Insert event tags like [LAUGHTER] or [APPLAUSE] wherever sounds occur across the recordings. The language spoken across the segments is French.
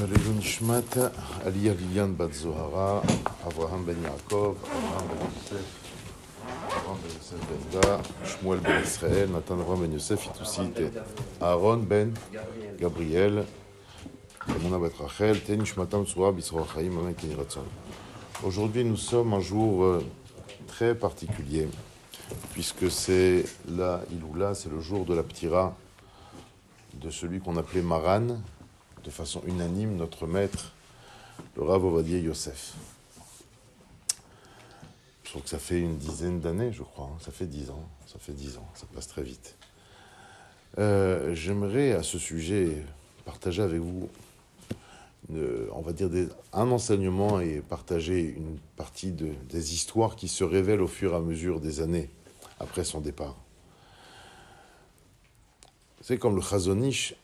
לעילוי נשמת עליה ליליאן בת זוהרה, אברהם בן יעקב, אברהם בן יוסף, אברהם בן יוסף בן דה, שמואל בן ישראל, נתן אברהם בן יוסף, איתוסית, אהרון בן גבריאל, אמונה בת רחל, תן נשמתם צרורה בצרור החיים, אמן כן יהי רצון. Aujourd'hui, nous sommes un jour euh, très particulier, puisque c'est la Iloula, c'est le jour de la Ptira de celui qu'on appelait Maran, de façon unanime, notre maître, le Rav Ovadia Yosef. Je trouve que ça fait une dizaine d'années, je crois. hein. Ça fait dix ans. Ça fait dix ans. Ça passe très vite. Euh, J'aimerais à ce sujet partager avec vous, on va dire, un enseignement et partager une partie de- des histoires qui se révèlent au fur et à mesure des années après son départ. C'est comme le Chazonish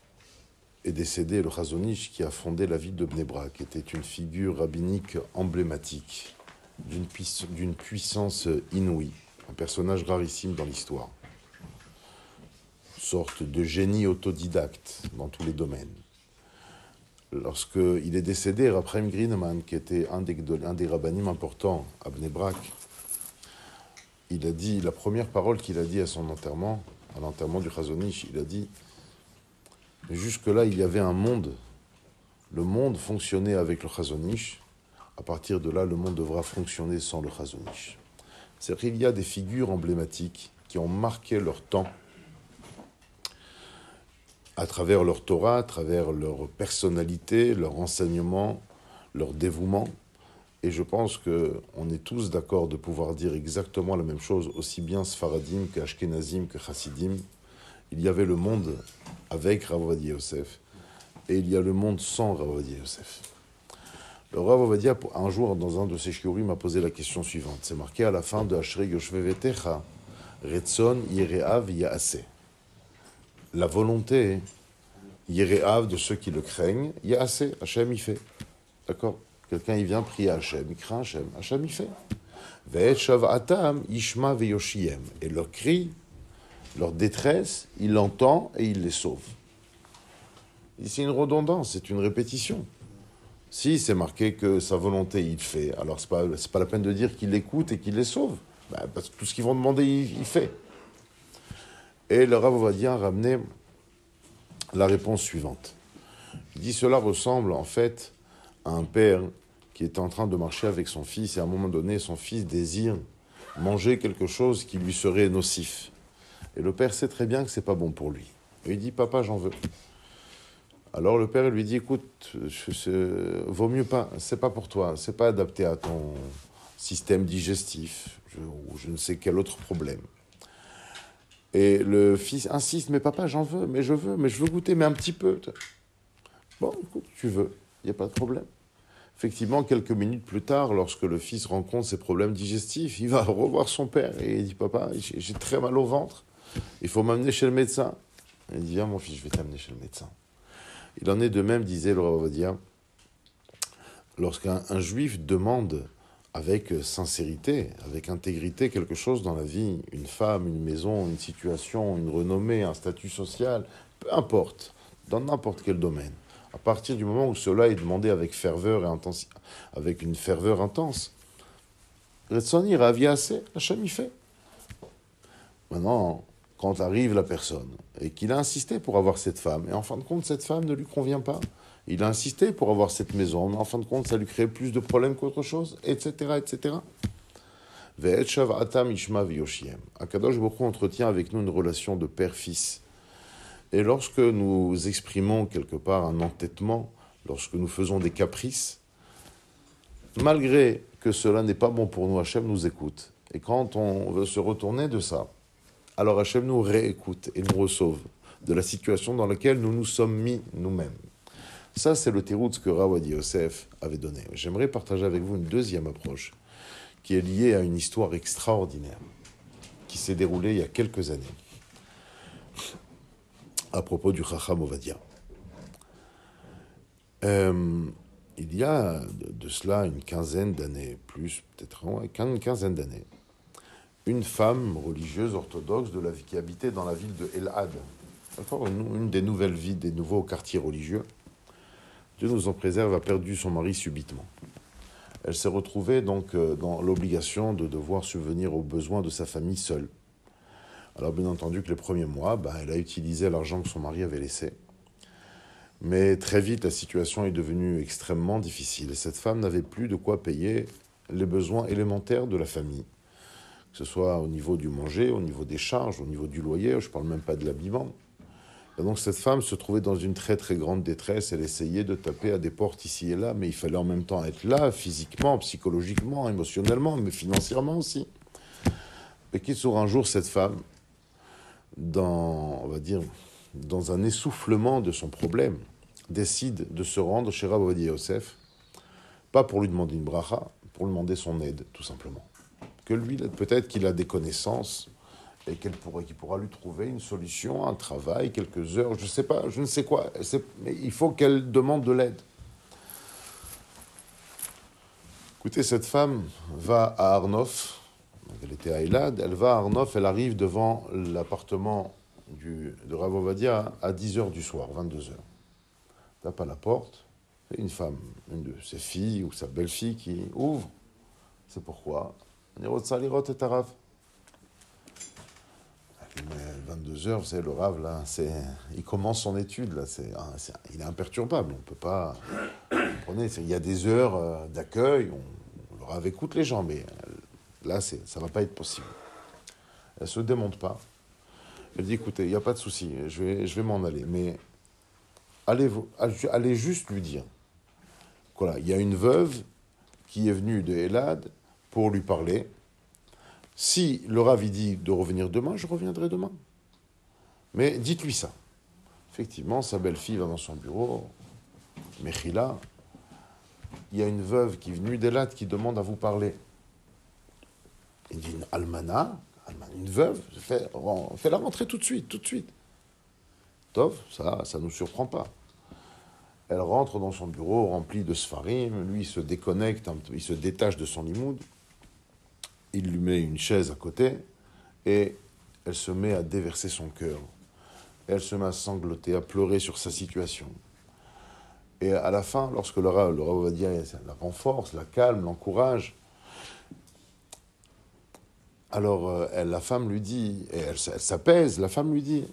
est décédé, le Chazonish qui a fondé la ville de Bnebra, qui était une figure rabbinique emblématique, d'une puiss- d'une puissance inouïe, un personnage rarissime dans l'histoire, sorte de génie autodidacte dans tous les domaines. Lorsqu'il est décédé, Raphaël Greenman, qui était un des, un des rabbinim importants à Bnebrak, il a dit, la première parole qu'il a dit à son enterrement, à l'enterrement du Chazonish, il a dit jusque-là, il y avait un monde. Le monde fonctionnait avec le Chazonish. À partir de là, le monde devra fonctionner sans le Chazonish. C'est-à-dire qu'il y a des figures emblématiques qui ont marqué leur temps à travers leur Torah, à travers leur personnalité, leur enseignement, leur dévouement. Et je pense qu'on est tous d'accord de pouvoir dire exactement la même chose, aussi bien Sfaradim qu'Ashkenazim que Chassidim. Il y avait le monde avec Rav Yosef et il y a le monde sans Rav Yosef. Le Rav Ovadia, un jour, dans un de ses shiurim, m'a posé la question suivante. C'est marqué à la fin de Ashrei Yoshvevetecha, Retzon Yereav Yaase. La volonté, Yereav de ceux qui le craignent, Yaase, Hachem y fait. D'accord? Quelqu'un, il vient prier Hachem, il craint Hachem, Hachem y fait. Shav'atam Ishma Ve'yoshiem. Et leur cri, leur détresse, il l'entend et il les sauve. C'est une redondance, c'est une répétition. Si c'est marqué que sa volonté il fait, alors c'est pas pas la peine de dire qu'il écoute et qu'il les sauve, Ben, parce que tout ce qu'ils vont demander il, il fait. Et le Rav Ovadia a ramené la réponse suivante. Il dit cela ressemble en fait à un père qui est en train de marcher avec son fils et à un moment donné son fils désire manger quelque chose qui lui serait nocif. Et le père sait très bien que c'est pas bon pour lui. Et il dit Papa, j'en veux. Alors le père lui dit Écoute, je- vaut mieux pas, c'est pas pour toi, c'est pas adapté à ton système digestif je- ou je ne sais quel autre problème. Et le fils insiste Mais papa, j'en veux, mais je veux, mais je veux goûter, mais un petit peu. Bon, écoute, tu veux, il n'y a pas de problème. Effectivement, quelques minutes plus tard, lorsque le fils rencontre ses problèmes digestifs, il va [LAUGHS] revoir son père et il dit Papa, j'ai très mal au ventre, il faut m'amener chez le médecin. Il dit Viens, mon fils, je vais t'amener chez le médecin. Il en est de même, disait le Rav Ovadia, lorsqu'un un juif demande avec sincérité, avec intégrité quelque chose dans la vie, une femme, une maison, une situation, une renommée, un statut social, peu importe, dans n'importe quel domaine. À partir du moment où cela est demandé avec ferveur et intensi- avec une ferveur intense, Retsoni Rav assez, Hachem y fait. Maintenant, quand arrive la personne et qu'il a insisté pour avoir cette femme, et en fin de compte, cette femme ne lui convient pas, il a insisté pour avoir cette maison, mais en fin de compte, ça lui crée plus de problèmes qu'autre chose, etc., etc. Akadosh Hu entretient avec nous une relation de père-fils. Et lorsque nous exprimons quelque part un entêtement, lorsque nous faisons des caprices, malgré que cela n'est pas bon pour nous, Hachem nous écoute. Et quand on veut se retourner de ça, alors Hachem nous réécoute et nous resauve de la situation dans laquelle nous nous sommes mis nous-mêmes. Ça, c'est le terreau que Rawadi Yosef avait donné. J'aimerais partager avec vous une deuxième approche qui est liée à une histoire extraordinaire qui s'est déroulée il y a quelques années à propos du Chacham Ovadia. Euh, il y a de, cela une quinzaine d'années, plus peut-être une quinzaine d'années, une femme religieuse orthodoxe qui habitait dans la ville de El Had, une, des nouvelles villes, des nouveaux quartiers religieux, Dieu nous en préserve, a perdu son mari subitement. Elle s'est retrouvée donc euh, dans l'obligation de devoir subvenir aux besoins de sa famille seule. Alors bien entendu que les premiers mois, bah, elle a utilisé l'argent que son mari avait laissé. Mais très vite, la situation est devenue extrêmement difficile. Et cette femme n'avait plus de quoi payer les besoins élémentaires de la famille. Que ce soit au niveau du manger, au niveau des charges, au niveau du loyer, je ne parle même pas de l'habillement. Et donc cette femme se trouvait dans une très très grande détresse. Elle essayait de taper à des portes ici et là, mais il fallait en même temps être là, physiquement, psychologiquement, émotionnellement, mais financièrement aussi. Et qu'il sur un jour, cette femme, dans, on va dire, dans un essoufflement de son problème, décide de se rendre chez Rabbi Yosef, pas pour lui demander une bracha, pour lui demander son aide, tout simplement. Que lui, peut-être qu'il a des connaissances et qu'il pourra, lui trouver une solution, un travail, quelques heures, je ne sais pas, je ne sais quoi. Mais il faut qu'elle demande de l'aide. Écoutez, cette femme va à Arnof, elle était à Elad, elle va à Arnof, elle arrive devant l'appartement de Rav Ovadia à 10h du soir, 22h. Tape à la porte, une femme, une de ses filles ou sa belle-fille qui ouvre. C'est pourquoi Nirot Salirot et Arav. Mais 22 heures, c'est le Rav, là, c'est, il commence son étude, là, c'est, il est imperturbable, on peut pas... [COUGHS] Comprenez, il y a des heures euh, d'accueil, on, le Rav écoute les gens, mais euh, là, c'est, ça va pas être possible. Elle se démonte pas. Elle dit, écoutez, il n'y a pas de souci, je vais, je vais m'en aller, mais allez, allez juste lui dire, voilà, il y a une veuve qui est venue de Elad pour lui parler, si le Rav dit de revenir demain, je reviendrai demain. Mais dites-lui ça. Effectivement, sa belle-fille va dans son bureau. Mechila, il y a une veuve qui est venue d'Elat qui demande à vous parler. Il dit une almana, une veuve, fais, la rentrer tout de suite, tout de suite. Tov, ça, ça ne nous surprend pas. Elle rentre dans son bureau rempli de sfarim, lui il se déconnecte, il se détache de son limoud il lui met une chaise à côté et elle se met à déverser son cœur. Elle se met à sangloter, à pleurer sur sa situation. Et à la fin, lorsque le Rav, le va dire, la renforce, la calme, l'encourage, alors euh, elle, la femme lui dit, et elle, s'apaise, la femme lui dit,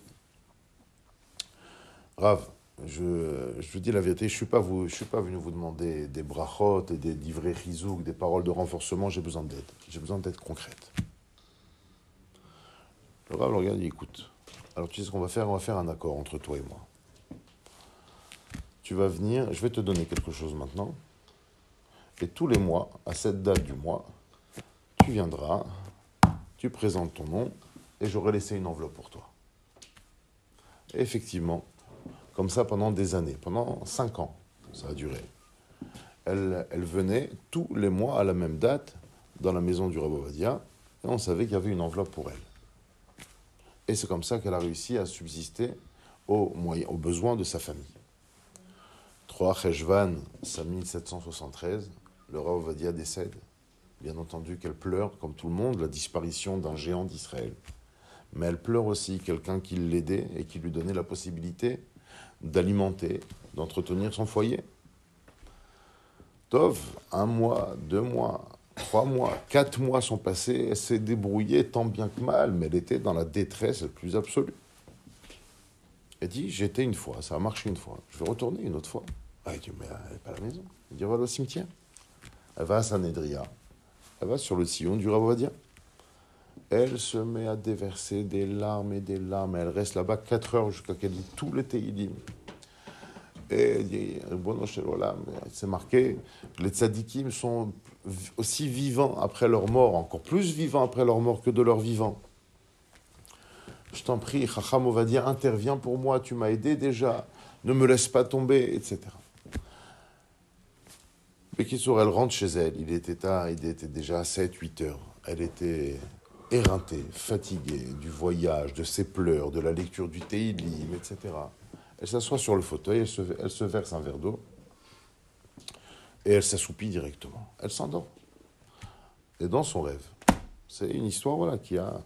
Rav, je, je, vous dis la vérité, je ne suis, pas suis pas venu vous demander des brachot et des livrets rizouk, des paroles de renforcement, j'ai besoin d'aide. J'ai besoin d'aide concrète. Le Rav le regarde et écoute, alors tu sais ce qu'on va faire? On va faire un accord entre toi et moi. Tu vas venir, je vais te donner quelque chose maintenant, et tous les mois, à cette date du mois, tu viendras, tu présentes ton nom, et j'aurai laissé une enveloppe pour toi. Effectivement, comme ça pendant des années, pendant cinq ans, ça a duré. Elle, venait tous les mois à la même date dans la maison du Rabovadia, et on savait qu'il y avait une enveloppe pour elle. Et c'est comme ça qu'elle a réussi à subsister aux, moyens, aux besoins de sa famille. 3 Cheshvan, 5773, le Rabovadia décède. Bien entendu qu'elle pleure, comme tout le monde, la disparition d'un géant d'Israël. Mais elle pleure aussi quelqu'un qui l'aidait et qui lui donnait la possibilité d'alimenter, d'entretenir son foyer. Tov, un mois, deux mois, trois mois, quatre mois sont passés, elle s'est débrouillée tant bien que mal, mais elle était dans la détresse la plus absolue. Elle dit, j'étais une fois, ça a marché une fois, je vais retourner une autre fois. Ah, elle dit, mais elle n'est pas à la maison. Elle dit, va au cimetière. Elle va à Sanedria, elle va sur le sillon du Ravodia. Elle se met à déverser des larmes et des larmes. Elle reste là-bas 4 heures jusqu'à qu'elle dit tout le dit. Et c'est marqué, les tzadikim sont aussi vivants après leur mort, encore plus vivants après leur mort que de leur vivant. Je t'en prie, Chacham dire interviens pour moi, tu m'as aidé déjà, ne me laisse pas tomber, etc. Bekissour, elle rentre chez elle, il était tard, il était déjà 7-8 heures. Elle était éreintée, fatiguée du voyage, de ses pleurs, de la lecture du Teilim, etc. Elle s'assoit sur le fauteuil, elle se, verse un verre d'eau et elle s'assoupit directement. Elle s'endort. Et dans son rêve, c'est une histoire voilà, qui a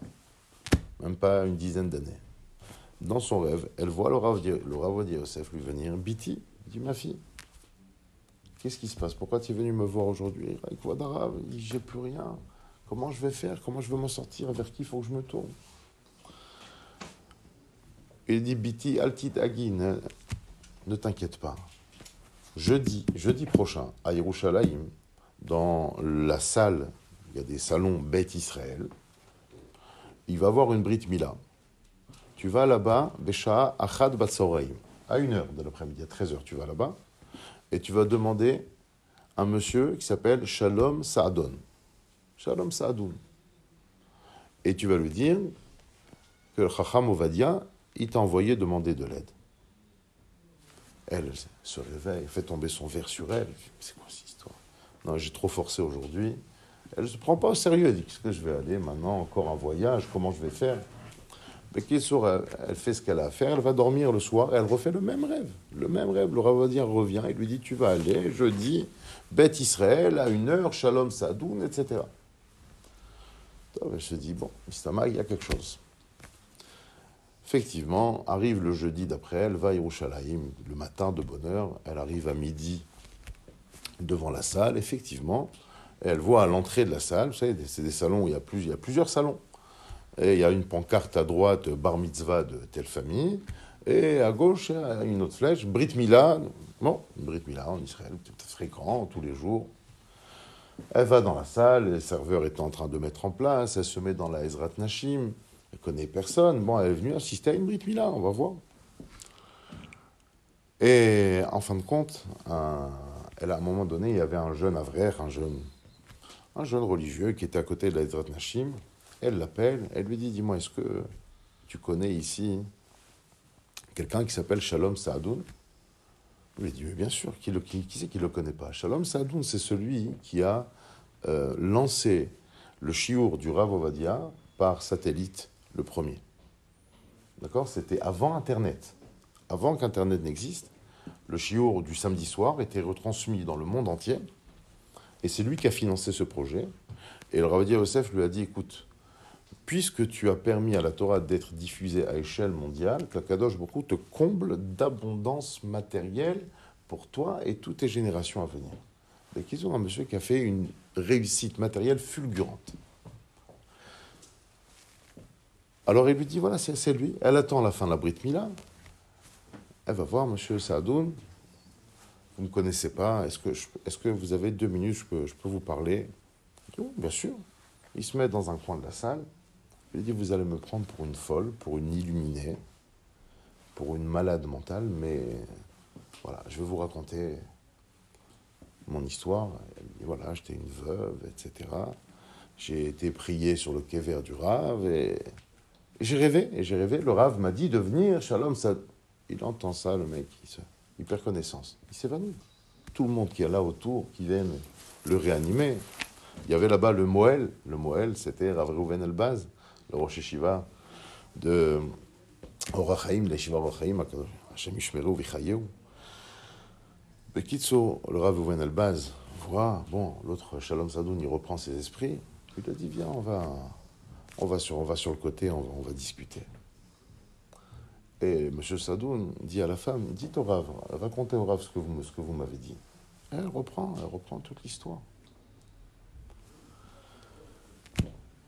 même pas une dizaine d'années. Dans son rêve, elle voit le Rav, le Rav Yosef lui venir, Biti, dit ma fille, Qu'est-ce qui se passe? Pourquoi tu es venu me voir aujourd'hui? J'ai plus rien. Comment je vais faire? Comment je vais m'en sortir? Vers qui faut que je me tourne? Il dit Biti Altit Agin, ne t'inquiète pas. Jeudi, jeudi prochain, à Yerushalayim, dans la salle, il y a des salons Beth Israël, il va avoir une Brit Mila. Tu vas là-bas, Besha Achad Batsoreim, à une heure de l'après-midi, à 13h, tu vas là-bas, et tu vas demander un monsieur qui s'appelle Shalom Saadon. Shalom Saadoun. Et tu vas lui dire que le Chacham Ovadia, il t'a envoyé demander de l'aide. Elle se réveille, fait tomber son verre sur elle. C'est quoi cette histoire? Non, j'ai trop forcé aujourd'hui. Elle ne se prend pas au sérieux. Elle dit Qu'est-ce que je vais aller maintenant? Encore un voyage? Comment je vais faire? Mais qui elle, fait ce qu'elle a à faire. Elle va dormir le soir elle refait le même rêve. Le même rêve. Le Ravadia revient et lui dit Tu vas aller jeudi, Beth Israël, à une heure, Shalom Sadoun, etc. Elle se dit Bon, Mistama, il y a quelque chose. Effectivement, arrive le jeudi d'après, elle va à Yerushalayim le matin de bonne heure, elle arrive à midi devant la salle, effectivement, elle voit à l'entrée de la salle, vous savez, c'est des salons où il y, a plusieurs salons, et il y a une pancarte à droite, bar mitzvah de telle famille, et à gauche, une autre flèche, Brit Mila, bon, Brit Mila en Israël, fréquent, tous les jours. Elle va dans la salle, les serveurs étant en train de mettre en place, elle se met dans la Ezrat Nashim, elle connaît personne. Bon, elle est venue assister à une Brit Mila, on va voir. Et en fin de compte, elle, à un moment donné, il y avait un jeune avraire, un jeune, un jeune religieux qui était à côté de la Ezrat Nashim. Elle l'appelle, elle lui dit Dis-moi, est-ce que tu connais ici quelqu'un qui s'appelle Shalom Saadoun Il lui dit Bien sûr, qui, qui, qui c'est qui le connaît pas? Shalom Saadoun, c'est celui qui a euh, lancé le chiour du Rav Ovadia par satellite le premier. D'accord? C'était avant Internet. Avant qu'Internet n'existe, le chiour du samedi soir était retransmis dans le monde entier. Et c'est lui qui a financé ce projet. Et le Ravadia Yosef lui a dit écoute, puisque tu as permis à la Torah d'être diffusée à échelle mondiale, Kakadosh beaucoup te comble d'abondance matérielle pour toi et toutes tes générations à venir. Qu'ils ont un monsieur qui a fait une réussite matérielle fulgurante. Alors il lui dit voilà, c'est lui. Elle attend la fin de la Brit Mila. Elle va voir Monsieur Saadoun. Vous ne connaissez pas. Est-ce que, vous avez deux minutes je peux, je peux vous parler? Bien sûr. Il se met dans un coin de la salle. Il dit Vous allez me prendre pour une folle, pour une illuminée, pour une malade mentale, mais voilà, je vais vous raconter mon histoire. Voilà, j'étais une veuve, etc. J'ai été prié sur le quai vert du Rave et j'ai rêvé, et j'ai rêvé, le Rav m'a dit de venir, Shalom, ça... il entend ça, le mec, il, perd connaissance, il s'évanouit. Tout le monde qui est là autour, qui vient le réanimer. Il y avait là-bas le Moël, le Moël, c'était Rav Reuven Elbaz, le Rosh Hashiva de Orachaim, l'Eshiva Orachaim, Hashem Ishmeru Vichayeu. Bekitso, le Rav Reuven Elbaz, voit, bon, l'autre Shalom Sadoun, il reprend ses esprits, il lui dit, viens, on va on va sur, on va sur le côté, on va, discuter. Et M. Sadoun dit à la femme, dites au Rav, racontez au Rav ce que vous, ce que vous m'avez dit. elle reprend, elle reprend toute l'histoire.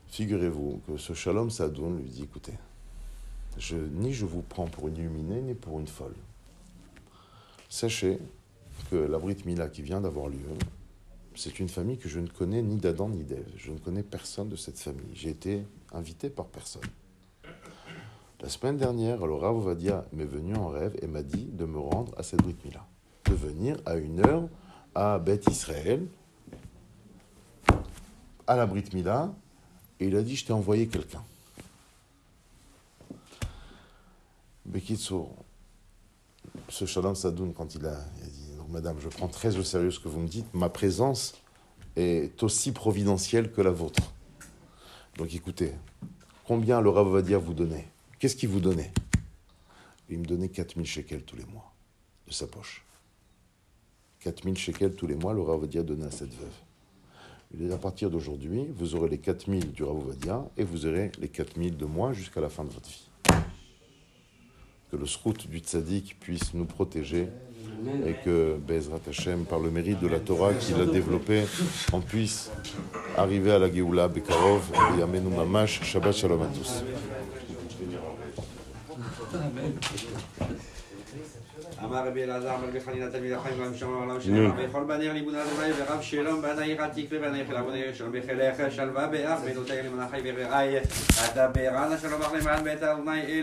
Figurez-vous que ce Shalom Sadoun lui dit, écoutez, ni je vous prends pour une illuminée, ni pour une folle. Sachez que la Brit Mila qui vient d'avoir lieu, c'est une famille que je ne connais ni d'Adam ni d'Ève. Je ne connais personne de cette famille. J'ai été invité par personne. La semaine dernière, le Rav Ovadia m'est venu en rêve et m'a dit de me rendre à cette Brit Mila, de venir à une heure à Beth Israël, à la Brit Mila, et il a dit Je t'ai envoyé quelqu'un. Bekitsour, ce Shalom Sadoun, quand il a, il a dit Madame, je prends très au sérieux ce que vous me dites, ma présence est aussi providentielle que la vôtre. Donc écoutez, combien le Rav vous donner Qu'est-ce qu'il vous donnait? Il me donnait 4000 shekels tous les mois de sa poche. 4000 shekels tous les mois, le Rav donnait à cette veuve. Il à partir d'aujourd'hui, vous aurez les 4000 du Rav et vous aurez les 4000 de moi jusqu'à la fin de votre vie que le srout du tzaddik puisse nous protéger et que Bezrat Hashem, par le mérite de la Torah qu'il a développé, on puisse arriver à la Géoula Bekarov et Yamenu Mamash. Shabbat Shalom à tous. אמר רבי אלעזר מלבי חנינה תלמיד החיים רב שמעון עולם שלם בכל בנר ליבון אדוני ורב שלום בנעיר עתיק ובנעיר חיל אבוני שלום בחילך שלווה באח בנותיה למנה חי ורעי אתה ברענה שלום אך למען בית אדוני אל